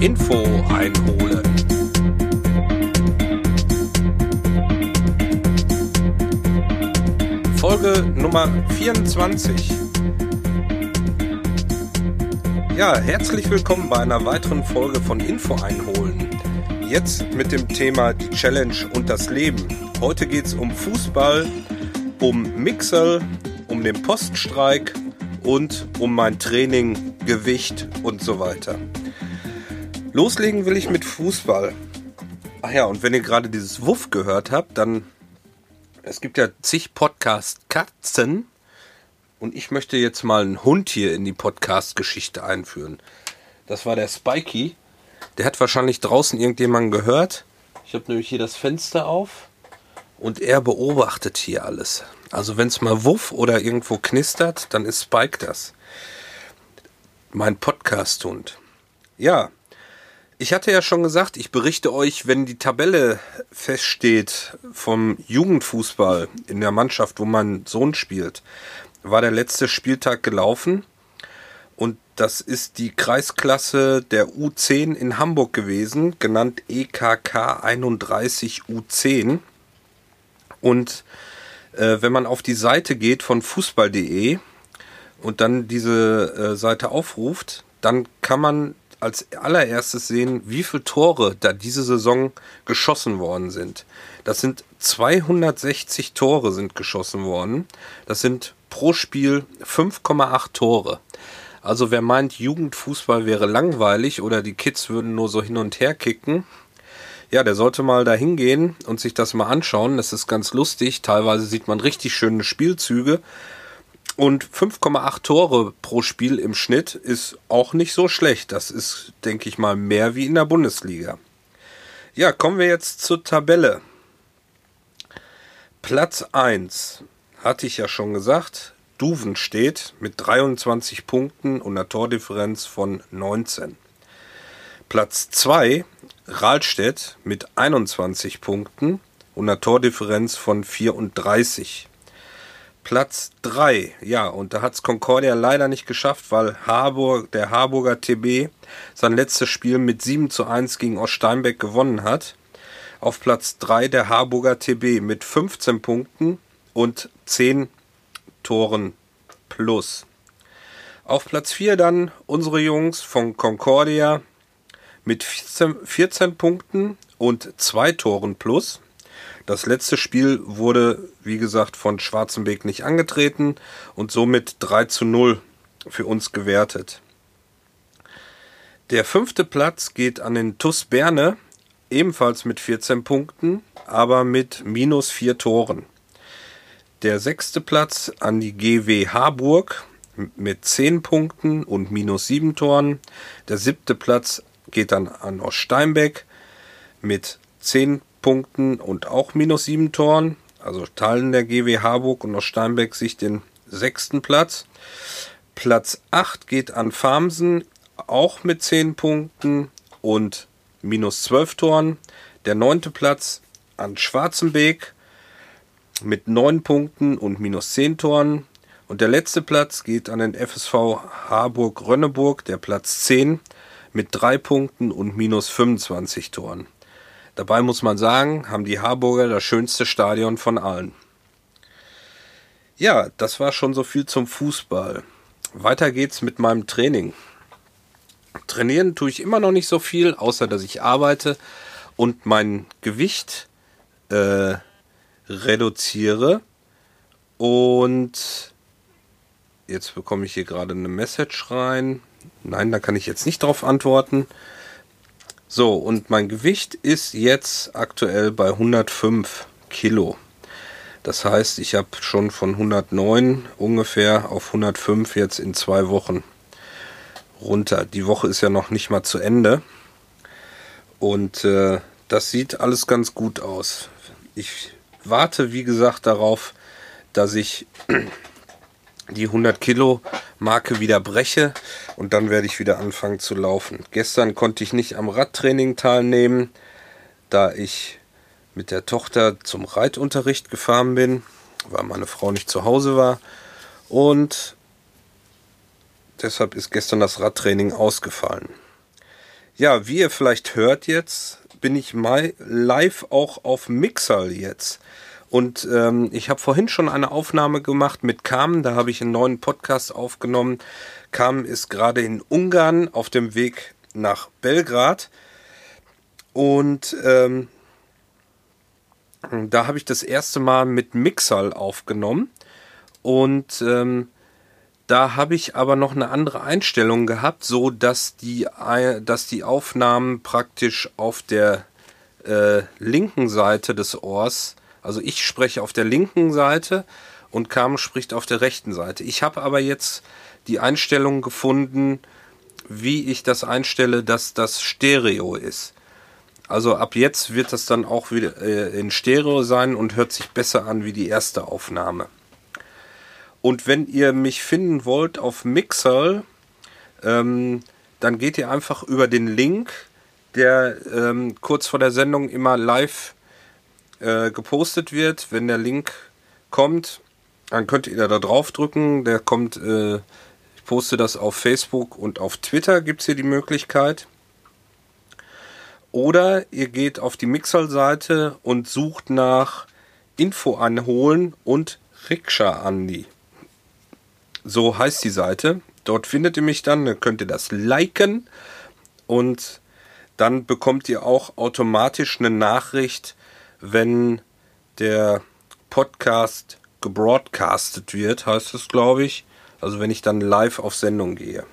Info einholen. Folge Nummer 24. Ja, herzlich willkommen bei einer weiteren Folge von Info einholen. Jetzt mit dem Thema die Challenge und das Leben. Heute geht es um Fußball, um Mixel, um den Poststreik und um mein Training, Gewicht und so weiter. Loslegen will ich mit Fußball. Ach ja, und wenn ihr gerade dieses Wuff gehört habt, dann es gibt ja zig Podcast-Katzen und ich möchte jetzt mal einen Hund hier in die Podcast-Geschichte einführen. Das war der Spikey. Der hat wahrscheinlich draußen irgendjemanden gehört. Ich habe nämlich hier das Fenster auf und er beobachtet hier alles. Also wenn es mal wuff oder irgendwo knistert, dann ist Spike das. Mein Podcast-Hund. Ja, ich hatte ja schon gesagt, ich berichte euch, wenn die Tabelle feststeht vom Jugendfußball in der Mannschaft, wo mein Sohn spielt, war der letzte Spieltag gelaufen. Und das ist die Kreisklasse der U10 in Hamburg gewesen, genannt EKK 31 U10. Und äh, wenn man auf die Seite geht von fußball.de und dann diese äh, Seite aufruft, dann kann man als allererstes sehen, wie viele Tore da diese Saison geschossen worden sind. Das sind 260 Tore sind geschossen worden. Das sind pro Spiel 5,8 Tore. Also wer meint, Jugendfußball wäre langweilig oder die Kids würden nur so hin und her kicken, ja, der sollte mal da hingehen und sich das mal anschauen. Das ist ganz lustig. Teilweise sieht man richtig schöne Spielzüge. Und 5,8 Tore pro Spiel im Schnitt ist auch nicht so schlecht. Das ist, denke ich mal, mehr wie in der Bundesliga. Ja, kommen wir jetzt zur Tabelle. Platz 1 hatte ich ja schon gesagt. Duven steht mit 23 Punkten und einer Tordifferenz von 19. Platz 2 Rahlstedt mit 21 Punkten und einer Tordifferenz von 34. Platz 3. Ja, und da hat es Concordia leider nicht geschafft, weil Harburg, der Harburger TB sein letztes Spiel mit 7 zu 1 gegen Oststeinbeck gewonnen hat. Auf Platz 3 der Harburger TB mit 15 Punkten und 10 Toren plus. Auf Platz 4 dann unsere Jungs von Concordia mit 14, 14 Punkten und 2 Toren plus. Das letzte Spiel wurde, wie gesagt, von Schwarzenbeck nicht angetreten und somit 3 zu 0 für uns gewertet. Der fünfte Platz geht an den TUS Berne, ebenfalls mit 14 Punkten, aber mit minus 4 Toren. Der sechste Platz an die GW Harburg mit 10 Punkten und minus 7 Toren. Der siebte Platz geht dann an Oststeinbeck mit 10 Punkten und auch minus 7 Toren. Also teilen der GW Harburg und Oststeinbeck sich den sechsten Platz. Platz 8 geht an Farmsen, auch mit 10 Punkten und minus 12 Toren. Der neunte Platz an Schwarzenbeek mit 9 Punkten und minus 10 Toren. Und der letzte Platz geht an den FSV Harburg-Rönneburg, der Platz 10 mit 3 Punkten und minus 25 Toren. Dabei muss man sagen, haben die Harburger das schönste Stadion von allen. Ja, das war schon so viel zum Fußball. Weiter geht's mit meinem Training. Trainieren tue ich immer noch nicht so viel, außer dass ich arbeite und mein Gewicht äh, reduziere. Und jetzt bekomme ich hier gerade eine Message rein. Nein, da kann ich jetzt nicht drauf antworten. So, und mein Gewicht ist jetzt aktuell bei 105 Kilo. Das heißt, ich habe schon von 109 ungefähr auf 105 jetzt in zwei Wochen runter. Die Woche ist ja noch nicht mal zu Ende. Und äh, das sieht alles ganz gut aus. Ich warte, wie gesagt, darauf, dass ich die 100 Kilo Marke wieder breche und dann werde ich wieder anfangen zu laufen. Gestern konnte ich nicht am Radtraining teilnehmen, da ich mit der Tochter zum Reitunterricht gefahren bin, weil meine Frau nicht zu Hause war und deshalb ist gestern das Radtraining ausgefallen. Ja, wie ihr vielleicht hört jetzt, bin ich mal live auch auf Mixer jetzt. Und ähm, ich habe vorhin schon eine Aufnahme gemacht mit Carmen, da habe ich einen neuen Podcast aufgenommen. Carmen ist gerade in Ungarn auf dem Weg nach Belgrad. Und ähm, da habe ich das erste Mal mit Mixal aufgenommen. Und ähm, da habe ich aber noch eine andere Einstellung gehabt, so dass die, dass die Aufnahmen praktisch auf der äh, linken Seite des Ohrs also ich spreche auf der linken Seite und Carmen spricht auf der rechten Seite. Ich habe aber jetzt die Einstellung gefunden, wie ich das einstelle, dass das Stereo ist. Also ab jetzt wird das dann auch wieder äh, in Stereo sein und hört sich besser an wie die erste Aufnahme. Und wenn ihr mich finden wollt auf Mixel, ähm, dann geht ihr einfach über den Link, der ähm, kurz vor der Sendung immer live äh, gepostet wird. Wenn der Link kommt, dann könnt ihr da drauf drücken. Der kommt, äh, ich poste das auf Facebook und auf Twitter gibt es hier die Möglichkeit. Oder ihr geht auf die Mixel-Seite und sucht nach Info anholen und Rikscha Andi. So heißt die Seite. Dort findet ihr mich dann, dann könnt ihr das liken und dann bekommt ihr auch automatisch eine Nachricht, wenn der Podcast gebroadcastet wird, heißt es, glaube ich. Also wenn ich dann live auf Sendung gehe.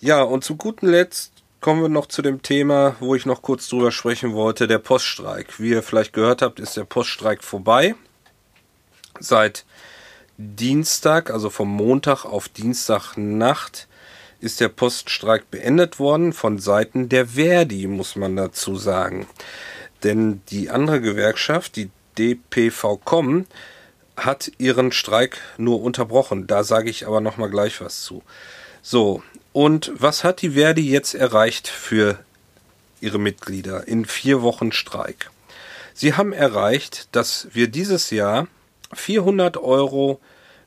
Ja, und zu gutem Letzt kommen wir noch zu dem Thema, wo ich noch kurz drüber sprechen wollte, der Poststreik. Wie ihr vielleicht gehört habt, ist der Poststreik vorbei. Seit Dienstag, also vom Montag auf Dienstagnacht, ist der Poststreik beendet worden von Seiten der Verdi, muss man dazu sagen. Denn die andere Gewerkschaft, die DPV-Com, hat ihren Streik nur unterbrochen. Da sage ich aber noch mal gleich was zu. So, und was hat die Verdi jetzt erreicht für ihre Mitglieder in vier Wochen Streik? Sie haben erreicht, dass wir dieses Jahr 400 Euro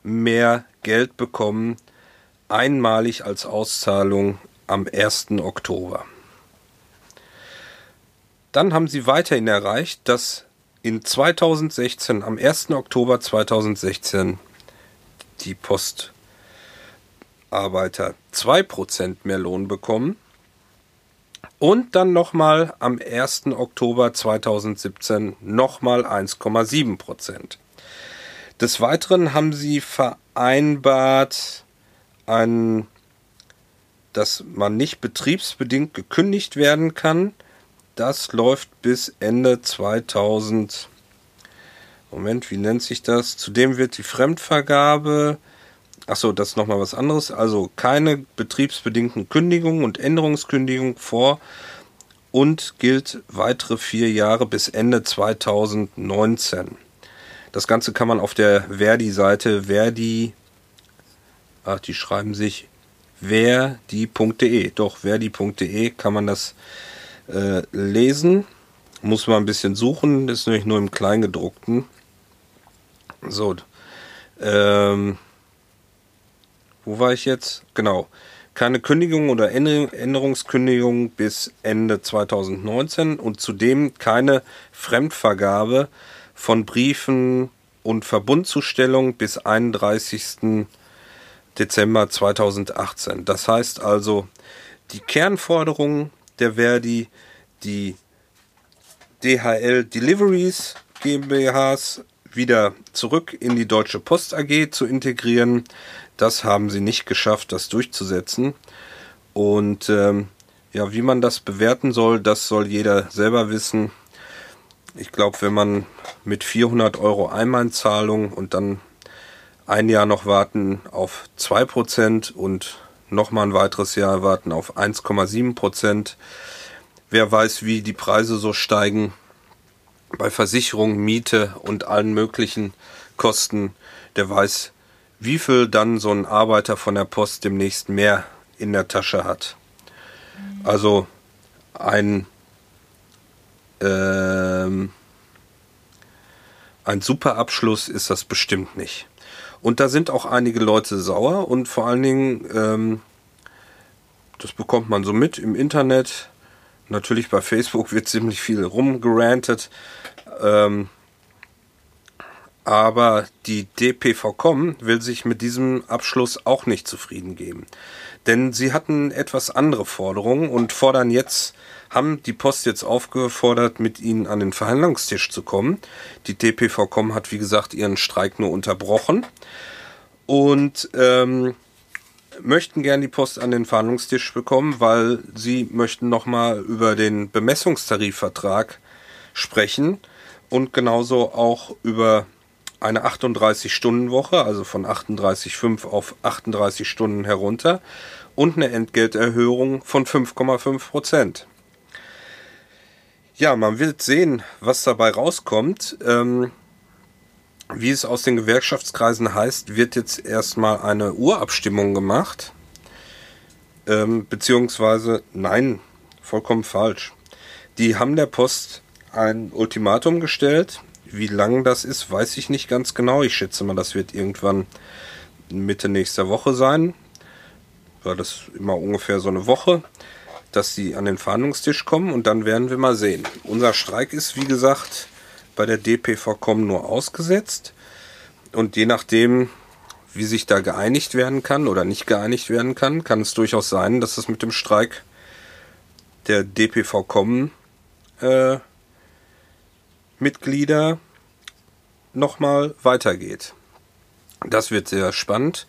mehr Geld bekommen, einmalig als Auszahlung am 1. Oktober. Dann haben sie weiterhin erreicht, dass in 2016, am 1. Oktober 2016, die Postarbeiter 2% mehr Lohn bekommen. Und dann nochmal am 1. Oktober 2017 nochmal 1,7 Des Weiteren haben sie vereinbart, ein, dass man nicht betriebsbedingt gekündigt werden kann das läuft bis Ende 2000. Moment, wie nennt sich das? Zudem wird die Fremdvergabe. Achso, das ist nochmal was anderes. Also keine betriebsbedingten Kündigungen und Änderungskündigungen vor und gilt weitere vier Jahre bis Ende 2019. Das Ganze kann man auf der Verdi-Seite Verdi, ach, die schreiben sich verdi.de. Doch, verdi.de kann man das äh, lesen. Muss man ein bisschen suchen, ist nämlich nur im Kleingedruckten. So. Ähm, wo war ich jetzt? Genau. Keine Kündigung oder Änderungskündigung bis Ende 2019 und zudem keine Fremdvergabe von Briefen und Verbundzustellung bis 31. Dezember 2018. Das heißt also, die Kernforderungen der Verdi die DHL Deliveries GmbHs wieder zurück in die Deutsche Post AG zu integrieren. Das haben sie nicht geschafft, das durchzusetzen. Und ähm, ja, wie man das bewerten soll, das soll jeder selber wissen. Ich glaube, wenn man mit 400 Euro Einmalzahlung und dann ein Jahr noch warten auf 2% und nochmal ein weiteres Jahr warten auf 1,7 Prozent. Wer weiß, wie die Preise so steigen bei Versicherung, Miete und allen möglichen Kosten, der weiß, wie viel dann so ein Arbeiter von der Post demnächst mehr in der Tasche hat. Also ein ähm, ein super Abschluss ist das bestimmt nicht. Und da sind auch einige Leute sauer und vor allen Dingen, ähm, das bekommt man so mit im Internet. Natürlich bei Facebook wird ziemlich viel rumgerantet. Ähm, aber die DPV.com will sich mit diesem Abschluss auch nicht zufrieden geben. Denn sie hatten etwas andere Forderungen und fordern jetzt, haben die Post jetzt aufgefordert, mit ihnen an den Verhandlungstisch zu kommen. Die DPV.com hat, wie gesagt, ihren Streik nur unterbrochen und ähm, möchten gern die Post an den Verhandlungstisch bekommen, weil sie möchten nochmal über den Bemessungstarifvertrag sprechen und genauso auch über eine 38-Stunden-Woche, also von 38,5 auf 38 Stunden herunter und eine Entgelterhöhung von 5,5 Prozent. Ja, man wird sehen, was dabei rauskommt. Ähm, wie es aus den Gewerkschaftskreisen heißt, wird jetzt erstmal eine Urabstimmung gemacht. Ähm, beziehungsweise, nein, vollkommen falsch. Die haben der Post ein Ultimatum gestellt, wie lang das ist, weiß ich nicht ganz genau. Ich schätze mal, das wird irgendwann Mitte nächster Woche sein. War das immer ungefähr so eine Woche, dass sie an den Verhandlungstisch kommen und dann werden wir mal sehen. Unser Streik ist, wie gesagt, bei der DPV-Com nur ausgesetzt. Und je nachdem, wie sich da geeinigt werden kann oder nicht geeinigt werden kann, kann es durchaus sein, dass es mit dem Streik der DPV-Com äh, Mitglieder nochmal weitergeht. Das wird sehr spannend.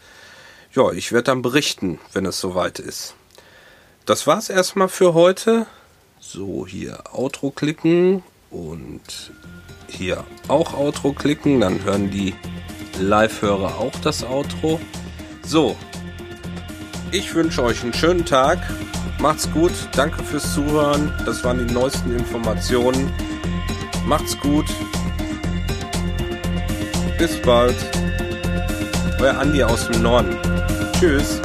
Ja, ich werde dann berichten, wenn es soweit ist. Das war's erstmal für heute. So, hier Outro klicken und hier auch Outro klicken. Dann hören die Live-Hörer auch das Outro. So, ich wünsche euch einen schönen Tag. Macht's gut. Danke fürs Zuhören. Das waren die neuesten Informationen. Macht's gut. Bis bald. Euer Andi aus dem Norden. Tschüss.